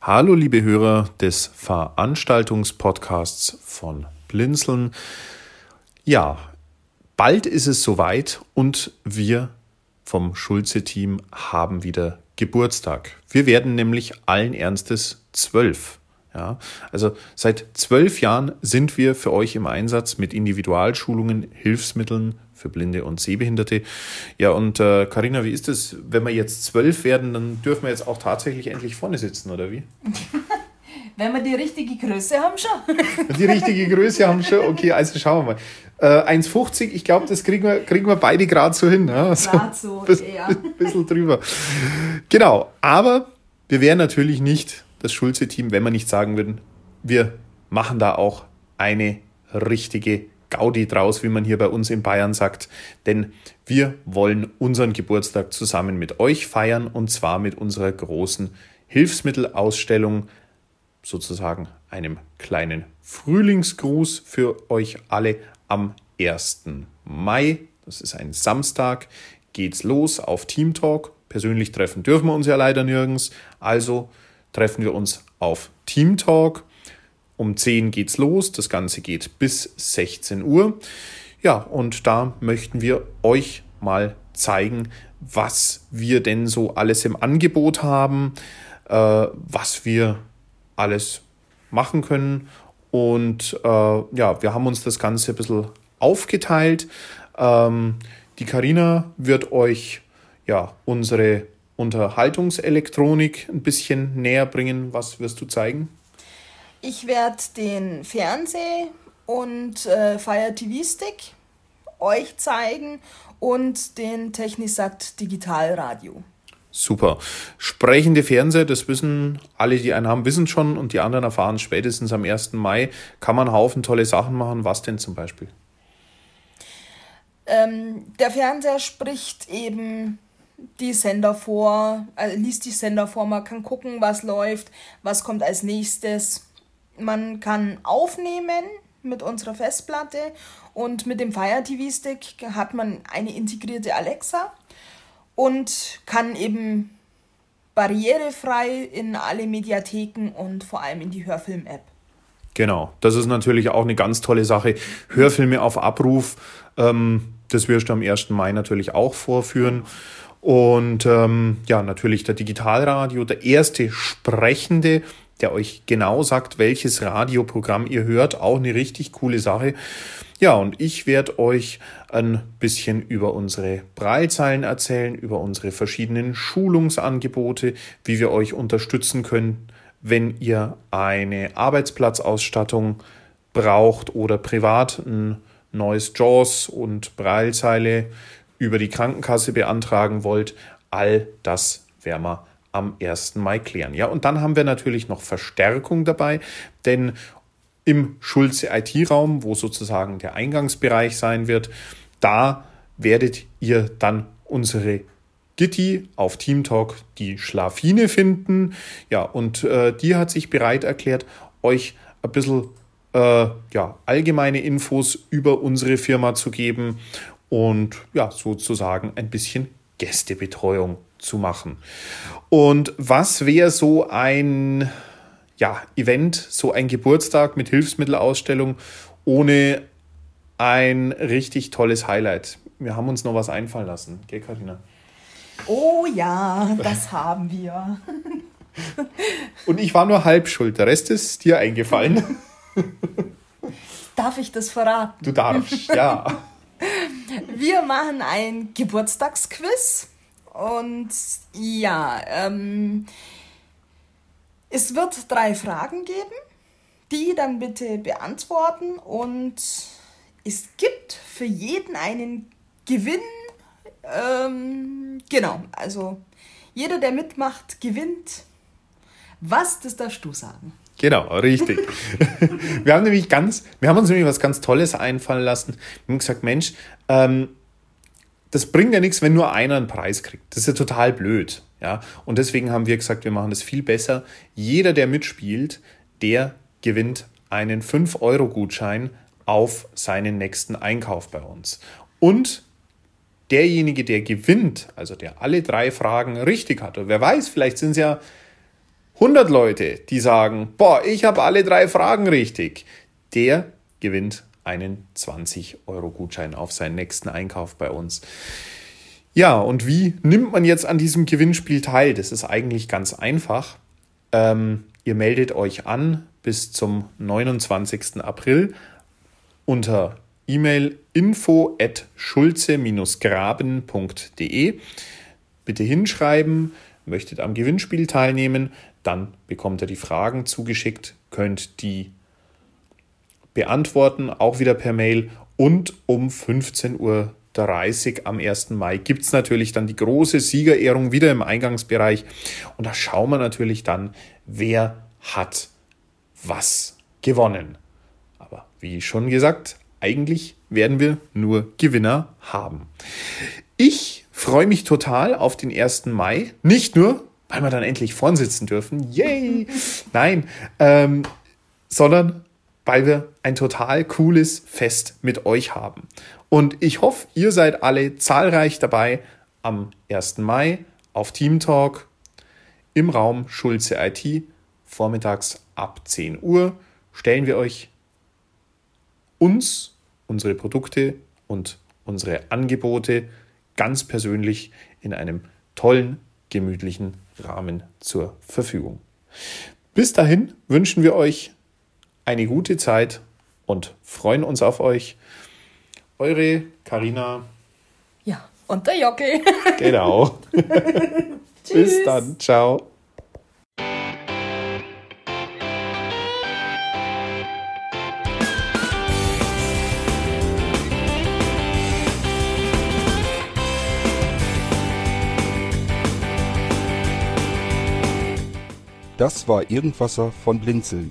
Hallo, liebe Hörer des Veranstaltungspodcasts von Blinzeln. Ja, bald ist es soweit und wir vom Schulze-Team haben wieder Geburtstag. Wir werden nämlich allen Ernstes zwölf. Ja, also seit zwölf Jahren sind wir für euch im Einsatz mit Individualschulungen, Hilfsmitteln für Blinde und Sehbehinderte. Ja, und Karina, äh, wie ist es, wenn wir jetzt zwölf werden, dann dürfen wir jetzt auch tatsächlich endlich vorne sitzen, oder wie? wenn wir die richtige Größe haben schon. die richtige Größe haben schon, okay, also schauen wir mal. Äh, 1,50, ich glaube, das kriegen wir, kriegen wir beide gerade so hin. Ja? So, gerade so, bisschen, ja. bisschen drüber. Genau, aber wir wären natürlich nicht das Schulze-Team, wenn wir nicht sagen würden, wir machen da auch eine richtige Gaudi draus, wie man hier bei uns in Bayern sagt. Denn wir wollen unseren Geburtstag zusammen mit euch feiern und zwar mit unserer großen Hilfsmittelausstellung, sozusagen einem kleinen Frühlingsgruß für euch alle am 1. Mai. Das ist ein Samstag. Geht's los auf Team Talk. Persönlich treffen dürfen wir uns ja leider nirgends. Also treffen wir uns auf Team Talk. Um 10 geht's los. Das Ganze geht bis 16 Uhr. Ja, und da möchten wir euch mal zeigen, was wir denn so alles im Angebot haben, äh, was wir alles machen können. Und äh, ja, wir haben uns das Ganze ein bisschen aufgeteilt. Ähm, die Karina wird euch ja unsere Unterhaltungselektronik ein bisschen näher bringen. Was wirst du zeigen? Ich werde den Fernseh- und äh, Fire TV Stick euch zeigen und den Technisat Digitalradio. Super. Sprechende Fernseher, das wissen alle, die einen haben, wissen schon und die anderen erfahren spätestens am 1. Mai. Kann man einen Haufen tolle Sachen machen. Was denn zum Beispiel? Ähm, der Fernseher spricht eben die Sender vor, also liest die Sender vor, man kann gucken, was läuft, was kommt als nächstes. Man kann aufnehmen mit unserer Festplatte und mit dem Fire TV Stick hat man eine integrierte Alexa und kann eben barrierefrei in alle Mediatheken und vor allem in die Hörfilm-App. Genau, das ist natürlich auch eine ganz tolle Sache. Hörfilme auf Abruf, ähm, das wirst du am 1. Mai natürlich auch vorführen. Und ähm, ja, natürlich der Digitalradio, der erste Sprechende, der euch genau sagt, welches Radioprogramm ihr hört. Auch eine richtig coole Sache. Ja, und ich werde euch ein bisschen über unsere Breilzeilen erzählen, über unsere verschiedenen Schulungsangebote, wie wir euch unterstützen können, wenn ihr eine Arbeitsplatzausstattung braucht oder privat ein neues JAWS und Breilzeile über die Krankenkasse beantragen wollt, all das werden wir am 1. Mai klären. Ja, und dann haben wir natürlich noch Verstärkung dabei, denn im Schulze IT-Raum, wo sozusagen der Eingangsbereich sein wird, da werdet ihr dann unsere Gitti auf Teamtalk die Schlafine finden. Ja, und äh, die hat sich bereit erklärt, euch ein bisschen äh, ja, allgemeine Infos über unsere Firma zu geben und ja, sozusagen ein bisschen Gästebetreuung zu machen. Und was wäre so ein ja, Event, so ein Geburtstag mit Hilfsmittelausstellung ohne ein richtig tolles Highlight? Wir haben uns noch was einfallen lassen, gell, Karina? Oh ja, das haben wir. Und ich war nur halb schuld, der Rest ist dir eingefallen. Darf ich das verraten? Du darfst, ja. Wir machen ein Geburtstagsquiz und ja, ähm, es wird drei Fragen geben, die dann bitte beantworten und es gibt für jeden einen Gewinn. Ähm, genau, also jeder, der mitmacht, gewinnt. Was, das darfst du sagen. Genau, richtig. wir haben nämlich ganz, wir haben uns nämlich was ganz Tolles einfallen lassen. Wir haben gesagt, Mensch, ähm, das bringt ja nichts, wenn nur einer einen Preis kriegt. Das ist ja total blöd. Ja? Und deswegen haben wir gesagt, wir machen das viel besser. Jeder, der mitspielt, der gewinnt einen 5-Euro-Gutschein auf seinen nächsten Einkauf bei uns. Und derjenige, der gewinnt, also der alle drei Fragen richtig hat, wer weiß, vielleicht sind es ja 100 Leute, die sagen, boah, ich habe alle drei Fragen richtig, der gewinnt einen 20-Euro-Gutschein auf seinen nächsten Einkauf bei uns. Ja, und wie nimmt man jetzt an diesem Gewinnspiel teil? Das ist eigentlich ganz einfach. Ähm, ihr meldet euch an bis zum 29. April unter E-Mail info at schulze-graben.de. Bitte hinschreiben, möchtet am Gewinnspiel teilnehmen, dann bekommt ihr die Fragen zugeschickt, könnt die beantworten, auch wieder per Mail und um 15.30 Uhr am 1. Mai gibt es natürlich dann die große Siegerehrung wieder im Eingangsbereich und da schauen wir natürlich dann, wer hat was gewonnen. Aber wie schon gesagt, eigentlich werden wir nur Gewinner haben. Ich freue mich total auf den 1. Mai. Nicht nur, weil wir dann endlich vorn sitzen dürfen. Yay! Nein, ähm, sondern weil wir ein total cooles Fest mit euch haben. Und ich hoffe, ihr seid alle zahlreich dabei am 1. Mai auf Team Talk im Raum Schulze IT vormittags ab 10 Uhr stellen wir euch uns, unsere Produkte und unsere Angebote ganz persönlich in einem tollen, gemütlichen Rahmen zur Verfügung. Bis dahin wünschen wir euch eine gute Zeit und freuen uns auf euch. Eure Karina. Ja, und der Jockel. Genau. Bis dann. Ciao. Das war Irgendwasser von Blinzeln.